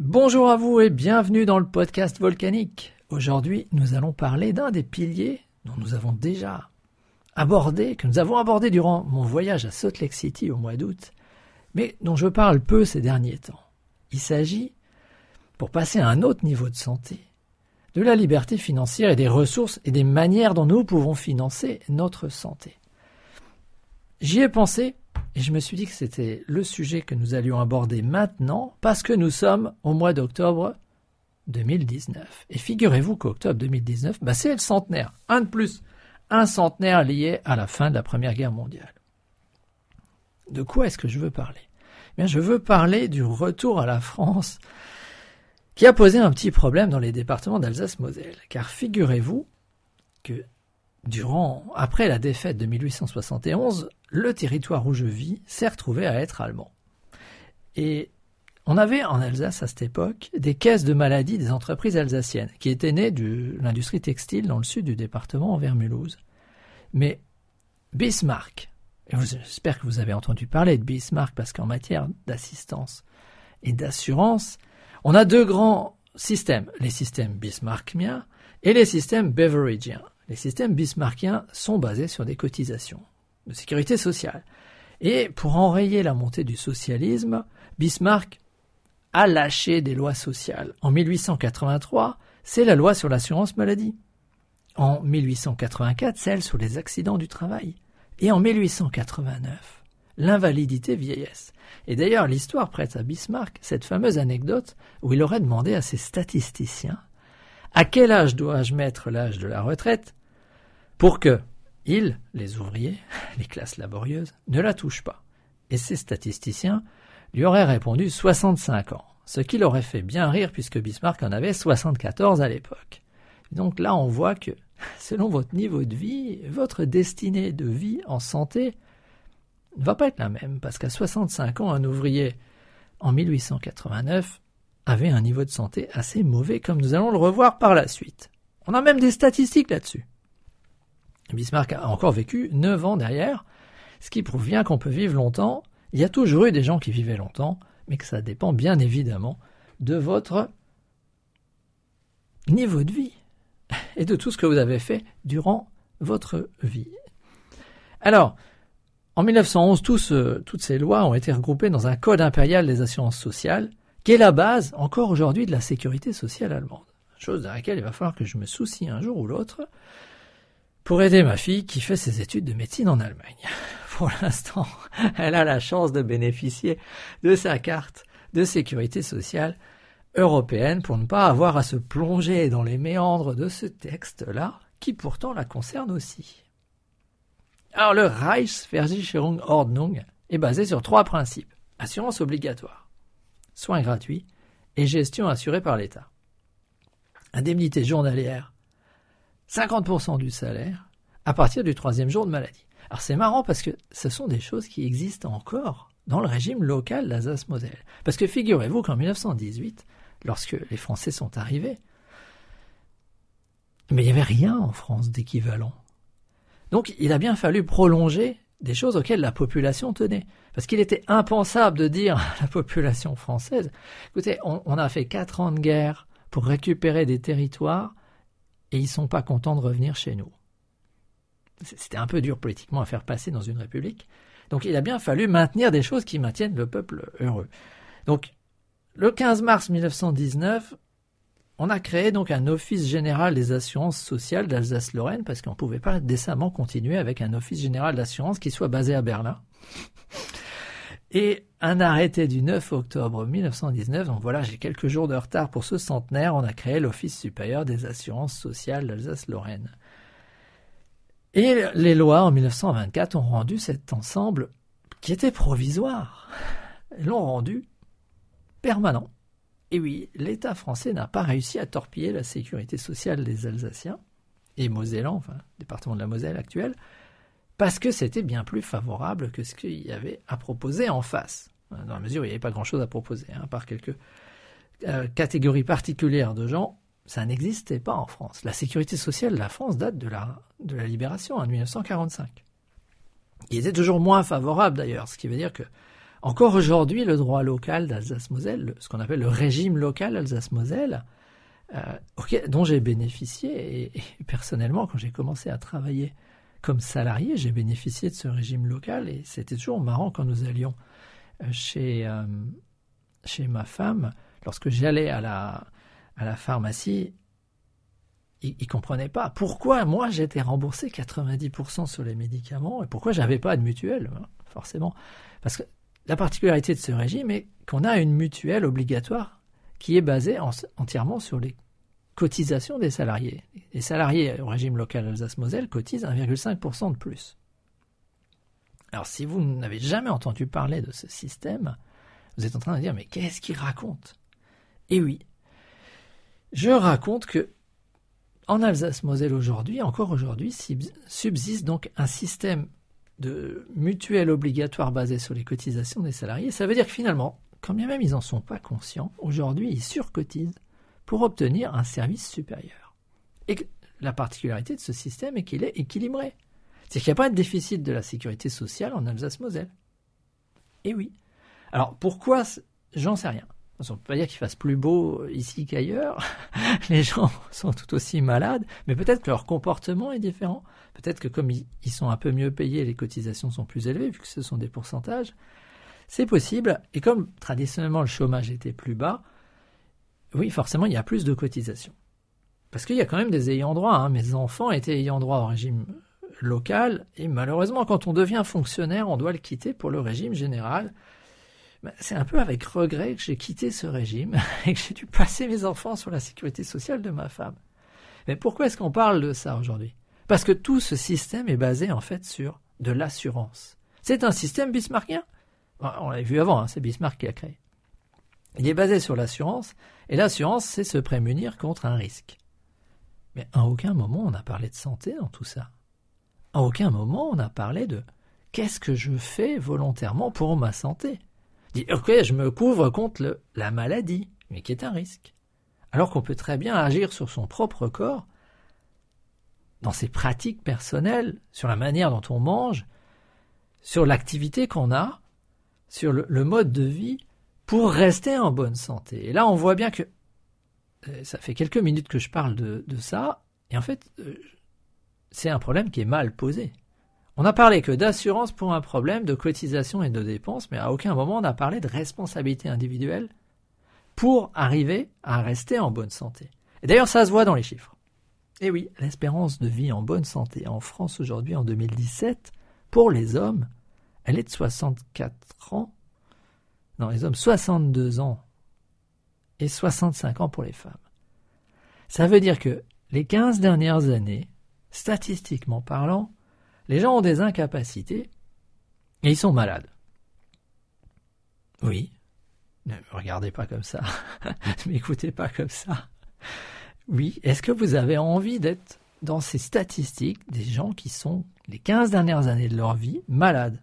Bonjour à vous et bienvenue dans le podcast volcanique. Aujourd'hui, nous allons parler d'un des piliers dont nous avons déjà abordé, que nous avons abordé durant mon voyage à Salt Lake City au mois d'août, mais dont je parle peu ces derniers temps. Il s'agit, pour passer à un autre niveau de santé, de la liberté financière et des ressources et des manières dont nous pouvons financer notre santé. J'y ai pensé et je me suis dit que c'était le sujet que nous allions aborder maintenant parce que nous sommes au mois d'octobre 2019. Et figurez-vous qu'octobre 2019, bah c'est le centenaire, un de plus, un centenaire lié à la fin de la Première Guerre mondiale. De quoi est-ce que je veux parler? Eh je veux parler du retour à la France qui a posé un petit problème dans les départements d'Alsace-Moselle. Car figurez-vous que durant, après la défaite de 1871, le territoire où je vis s'est retrouvé à être allemand. Et on avait en Alsace à cette époque des caisses de maladies des entreprises alsaciennes qui étaient nées de l'industrie textile dans le sud du département envers Mulhouse. Mais Bismarck, j'espère que vous avez entendu parler de Bismarck parce qu'en matière d'assistance et d'assurance, on a deux grands systèmes, les systèmes bismarckiens et les systèmes beveragiens. Les systèmes bismarckiens sont basés sur des cotisations de sécurité sociale. Et pour enrayer la montée du socialisme, Bismarck a lâché des lois sociales. En 1883, c'est la loi sur l'assurance maladie. En 1884, celle sur les accidents du travail. Et en 1889, l'invalidité vieillesse. Et d'ailleurs, l'histoire prête à Bismarck cette fameuse anecdote où il aurait demandé à ses statisticiens à quel âge dois-je mettre l'âge de la retraite? Pour que ils, les ouvriers, les classes laborieuses, ne la touchent pas. Et ces statisticiens lui auraient répondu 65 ans, ce qui l'aurait fait bien rire puisque Bismarck en avait 74 à l'époque. Donc là, on voit que, selon votre niveau de vie, votre destinée de vie en santé ne va pas être la même, parce qu'à 65 ans, un ouvrier en 1889 avait un niveau de santé assez mauvais, comme nous allons le revoir par la suite. On a même des statistiques là-dessus. Bismarck a encore vécu 9 ans derrière, ce qui prouve bien qu'on peut vivre longtemps. Il y a toujours eu des gens qui vivaient longtemps, mais que ça dépend bien évidemment de votre niveau de vie et de tout ce que vous avez fait durant votre vie. Alors, en 1911, toutes ces lois ont été regroupées dans un code impérial des assurances sociales, qui est la base, encore aujourd'hui, de la sécurité sociale allemande. Chose de laquelle il va falloir que je me soucie un jour ou l'autre, pour aider ma fille qui fait ses études de médecine en Allemagne. Pour l'instant, elle a la chance de bénéficier de sa carte de sécurité sociale européenne pour ne pas avoir à se plonger dans les méandres de ce texte-là, qui pourtant la concerne aussi. Alors le Reichsversicherungsordnung est basé sur trois principes. Assurance obligatoire, soins gratuits et gestion assurée par l'État. Indemnité journalière 50% du salaire à partir du troisième jour de maladie. Alors c'est marrant parce que ce sont des choses qui existent encore dans le régime local d'Alsace-Moselle. Parce que figurez-vous qu'en 1918, lorsque les Français sont arrivés, mais il n'y avait rien en France d'équivalent. Donc il a bien fallu prolonger des choses auxquelles la population tenait. Parce qu'il était impensable de dire à la population française, écoutez, on, on a fait quatre ans de guerre pour récupérer des territoires, et ils sont pas contents de revenir chez nous. C'était un peu dur politiquement à faire passer dans une république. Donc il a bien fallu maintenir des choses qui maintiennent le peuple heureux. Donc le 15 mars 1919, on a créé donc un office général des assurances sociales d'Alsace-Lorraine parce qu'on ne pouvait pas décemment continuer avec un office général d'assurance qui soit basé à Berlin. Et un arrêté du 9 octobre 1919, donc voilà, j'ai quelques jours de retard pour ce centenaire, on a créé l'Office supérieur des assurances sociales d'Alsace-Lorraine. Et les lois en 1924 ont rendu cet ensemble, qui était provisoire, l'ont rendu permanent. Et oui, l'État français n'a pas réussi à torpiller la sécurité sociale des Alsaciens et Mosellans, enfin, département de la Moselle actuel, parce que c'était bien plus favorable que ce qu'il y avait à proposer en face. Dans la mesure où il n'y avait pas grand-chose à proposer, hein, par quelques euh, catégories particulières de gens, ça n'existait pas en France. La sécurité sociale de la France date de la, de la libération en 1945. Il était toujours moins favorable d'ailleurs, ce qui veut dire que Encore aujourd'hui, le droit local d'Alsace-Moselle, ce qu'on appelle le régime local Alsace-Moselle, euh, dont j'ai bénéficié, et, personnellement, quand j'ai commencé à travailler comme salarié, j'ai bénéficié de ce régime local, et c'était toujours marrant quand nous allions euh, chez, euh, chez ma femme, lorsque j'allais à la, à la pharmacie, ils ne comprenaient pas pourquoi moi j'étais remboursé 90% sur les médicaments et pourquoi j'avais pas de mutuelle, hein, forcément. Parce que la particularité de ce régime est qu'on a une mutuelle obligatoire qui est basée entièrement sur les cotisations des salariés. Les salariés au régime local Alsace-Moselle cotisent 1,5% de plus. Alors si vous n'avez jamais entendu parler de ce système, vous êtes en train de dire mais qu'est-ce qu'il raconte? Eh oui, je raconte que en Alsace-Moselle aujourd'hui, encore aujourd'hui, subsiste donc un système de mutuelle obligatoire basé sur les cotisations des salariés. Ça veut dire que finalement, quand bien même ils n'en sont pas conscients, aujourd'hui ils surcotisent pour obtenir un service supérieur. Et la particularité de ce système est qu'il est équilibré. C'est qu'il n'y a pas de déficit de la sécurité sociale en Alsace-Moselle. Et oui. Alors pourquoi J'en sais rien. On ne peut pas dire qu'il fasse plus beau ici qu'ailleurs. Les gens sont tout aussi malades, mais peut-être que leur comportement est différent. Peut-être que comme ils sont un peu mieux payés, les cotisations sont plus élevées, vu que ce sont des pourcentages. C'est possible. Et comme traditionnellement le chômage était plus bas, oui, forcément, il y a plus de cotisations. Parce qu'il y a quand même des ayants droit. Hein. Mes enfants étaient ayants droit au régime local, et malheureusement, quand on devient fonctionnaire, on doit le quitter pour le régime général. Ben, c'est un peu avec regret que j'ai quitté ce régime et que j'ai dû passer mes enfants sur la sécurité sociale de ma femme. Mais pourquoi est-ce qu'on parle de ça aujourd'hui? Parce que tout ce système est basé en fait sur de l'assurance. C'est un système bismarckien? On l'a vu avant, hein, c'est Bismarck qui a créé. Il est basé sur l'assurance, et l'assurance, c'est se prémunir contre un risque. Mais à aucun moment on a parlé de santé dans tout ça. À aucun moment on a parlé de qu'est-ce que je fais volontairement pour ma santé? Dit ok, je me couvre contre la maladie, mais qui est un risque. Alors qu'on peut très bien agir sur son propre corps, dans ses pratiques personnelles, sur la manière dont on mange, sur l'activité qu'on a, sur le, mode de vie, pour rester en bonne santé. Et là, on voit bien que euh, ça fait quelques minutes que je parle de, ça, et en fait, euh, c'est un problème qui est mal posé. On n'a parlé que d'assurance pour un problème, de cotisation et de dépenses, mais à aucun moment on n'a parlé de responsabilité individuelle pour arriver à rester en bonne santé. Et d'ailleurs, ça se voit dans les chiffres. Et oui, l'espérance de vie en bonne santé en France aujourd'hui, en 2017, pour les hommes, elle est de 64 ans. Non, les hommes, 62 ans. Et 65 ans pour les femmes. Ça veut dire que les 15 dernières années, statistiquement parlant, les gens ont des incapacités et ils sont malades. Oui. Ne me regardez pas comme ça. ne m'écoutez pas comme ça. Oui. Est-ce que vous avez envie d'être dans ces statistiques des gens qui sont les 15 dernières années de leur vie malades?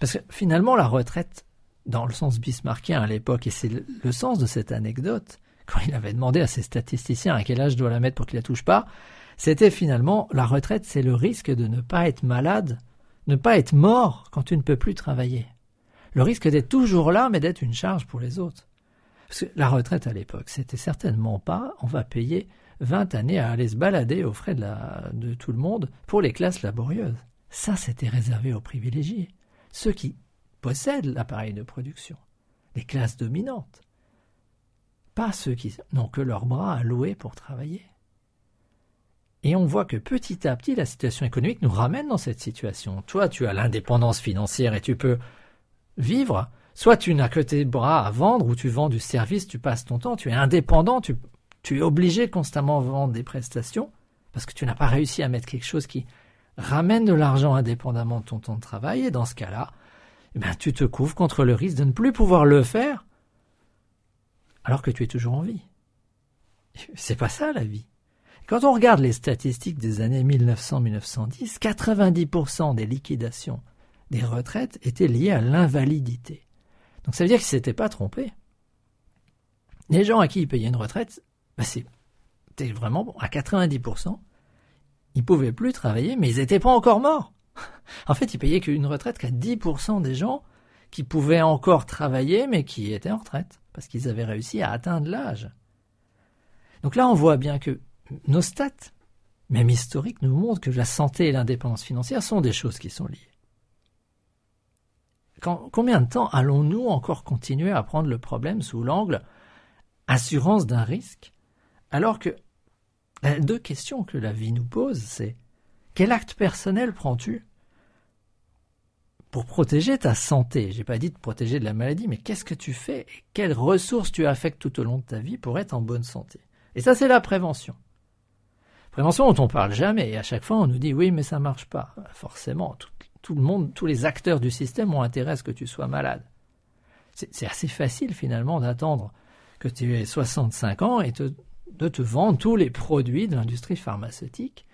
Parce que finalement, la retraite, dans le sens bismarckien à l'époque, et c'est le sens de cette anecdote, quand il avait demandé à ses statisticiens à quel âge je dois la mettre pour qu'il la touche pas, c'était finalement la retraite, c'est le risque de ne pas être malade, ne pas être mort quand tu ne peux plus travailler. Le risque d'être toujours là, mais d'être une charge pour les autres. Parce que la retraite à l'époque, c'était certainement pas on va payer 20 années à aller se balader aux frais de, la, de tout le monde pour les classes laborieuses. Ça, c'était réservé aux privilégiés, ceux qui possèdent l'appareil de production, les classes dominantes, pas ceux qui n'ont que leurs bras à louer pour travailler. Et on voit que petit à petit, la situation économique nous ramène dans cette situation. Toi, tu as l'indépendance financière et tu peux vivre. Soit tu n'as que tes bras à vendre ou tu vends du service, tu passes ton temps, tu es indépendant, tu, es obligé de constamment vendre des prestations parce que tu n'as pas réussi à mettre quelque chose qui ramène de l'argent indépendamment de ton temps de travail. Et dans ce cas-là, eh ben, tu te couvres contre le risque de ne plus pouvoir le faire alors que tu es toujours en vie. C'est pas ça la vie. Quand on regarde les statistiques des années 1900-1910, 90% des liquidations des retraites étaient liées à l'invalidité. Donc ça veut dire qu'ils ne s'étaient pas trompés. Les gens à qui ils payaient une retraite, bah c'était vraiment bon. À 90%, ils pouvaient plus travailler, mais ils n'étaient pas encore morts. en fait, ils payaient qu'une retraite qu'à 10% des gens qui pouvaient encore travailler mais qui étaient en retraite parce qu'ils avaient réussi à atteindre l'âge. Donc là, on voit bien que nos stats, même historiques, nous montrent que la santé et l'indépendance financière sont des choses qui sont liées. combien de temps allons-nous encore continuer à prendre le problème sous l'angle assurance d'un risque alors que les deux questions que la vie nous pose, c'est quel acte personnel prends-tu pour protéger ta santé? J'ai pas dit de protéger de la maladie, mais qu'est-ce que tu fais et quelles ressources tu affectes tout au long de ta vie pour être en bonne santé? Et ça, c'est la prévention. Prévention dont on parle jamais, et à chaque fois on nous dit oui, mais ça marche pas. Forcément, tout, le monde, tous les acteurs du système ont intérêt à ce que tu sois malade. C'est assez facile finalement d'attendre que tu aies 65 ans et de te vendre tous les produits de l'industrie pharmaceutique,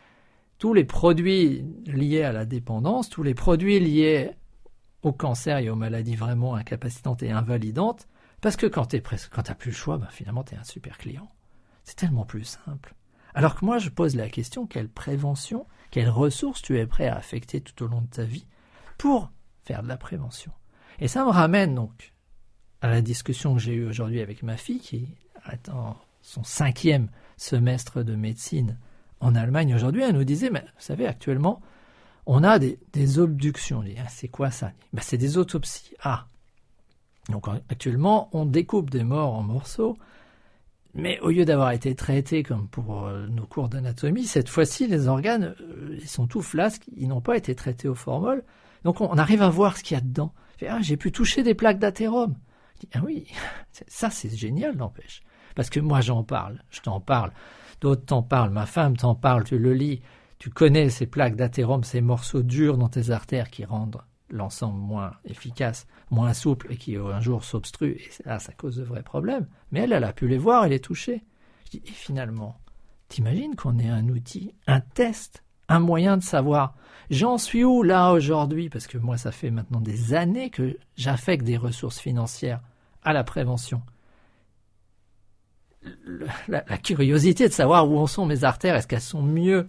tous les produits liés à la dépendance, tous les produits liés au cancer et aux maladies vraiment incapacitantes et invalidantes, parce que quand tu n'as plus le choix, ben finalement tu es un super client. C'est tellement plus simple. Alors que moi je pose la question, quelle prévention, quelles ressources tu es prêt à affecter tout au long de ta vie pour faire de la prévention? Et ça me ramène donc à la discussion que j'ai eue aujourd'hui avec ma fille qui attend son cinquième semestre de médecine en Allemagne aujourd'hui. Elle nous disait, mais vous savez, actuellement, on a des, des obductions. Ah, c'est quoi ça? Ben, C'est des autopsies. Ah Donc actuellement, on découpe des morts en morceaux, mais au lieu d'avoir été traités comme pour euh, nos cours d'anatomie, cette fois-ci, les organes, euh, ils sont tout flasques, ils n'ont pas été traités au formol. Donc on, arrive à voir ce qu'il y a dedans. Ah, j'ai pu toucher des plaques d'athérome. Ah oui, ça c'est génial, n'empêche. Parce que moi j'en parle, je t'en parle, d'autres t'en parlent, ma femme t'en parle, tu le lis, tu connais ces plaques d'athérome, ces morceaux durs dans tes artères qui rendent l'ensemble moins efficace, moins souple et qui un jour s'obstruent, et ça cause de vrais problèmes. Mais elle, elle a pu les voir et les toucher. Je dis, et finalement, t'imagines qu'on ait un outil, un test, un moyen de savoir j'en suis où là aujourd'hui, parce que moi ça fait maintenant des années que j'affecte des ressources financières à la prévention. La, curiosité de savoir où en sont mes artères, est-ce qu'elles sont mieux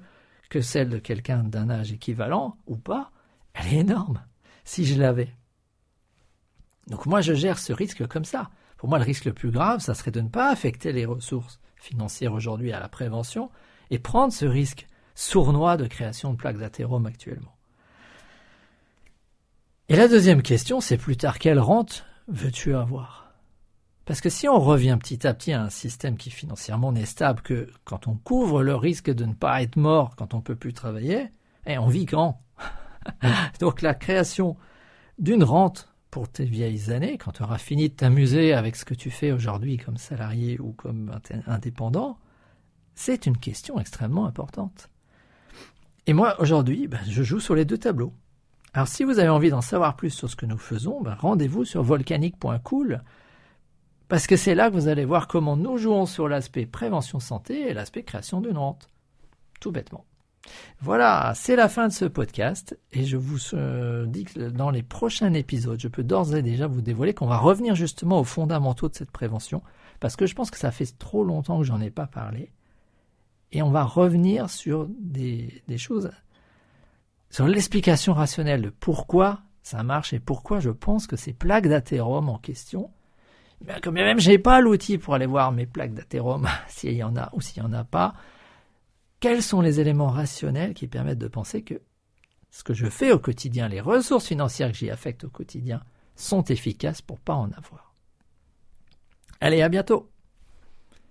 que celles de quelqu'un d'un âge équivalent ou pas, elle est énorme, si je l'avais. Donc moi, je gère ce risque comme ça. Pour moi, le risque le plus grave, ça serait de ne pas affecter les ressources financières aujourd'hui à la prévention et prendre ce risque sournois de création de plaques d'athérome actuellement. Et la deuxième question, c'est plus tard, quelle rente veux-tu avoir? Parce que si on revient petit à petit à un système qui financièrement n'est stable que quand on couvre le risque de ne pas être mort quand on peut plus travailler, eh, on vit grand. Donc la création d'une rente pour tes vieilles années, quand tu auras fini de t'amuser avec ce que tu fais aujourd'hui comme salarié ou comme indépendant, c'est une question extrêmement importante. Et moi, aujourd'hui, ben, je joue sur les deux tableaux. Alors si vous avez envie d'en savoir plus sur ce que nous faisons, ben, rendez-vous sur volcanique.cool parce que c'est là que vous allez voir comment nous jouons sur l'aspect prévention santé et l'aspect création d'une rente. Tout bêtement. Voilà, c'est la fin de ce podcast et je vous euh, dis que dans les prochains épisodes, je peux d'ores et déjà vous dévoiler qu'on va revenir justement aux fondamentaux de cette prévention parce que je pense que ça fait trop longtemps que j'en ai pas parlé et on va revenir sur des, des choses sur l'explication rationnelle de pourquoi ça marche et pourquoi je pense que ces plaques d'athérome en question, ben, comme même j'ai pas l'outil pour aller voir mes plaques d'athérome, s'il y en a ou s'il y en a pas, quels sont les éléments rationnels qui permettent de penser que ce que je fais au quotidien, les ressources financières que j'y affecte au quotidien, sont efficaces pour pas en avoir? Allez, à bientôt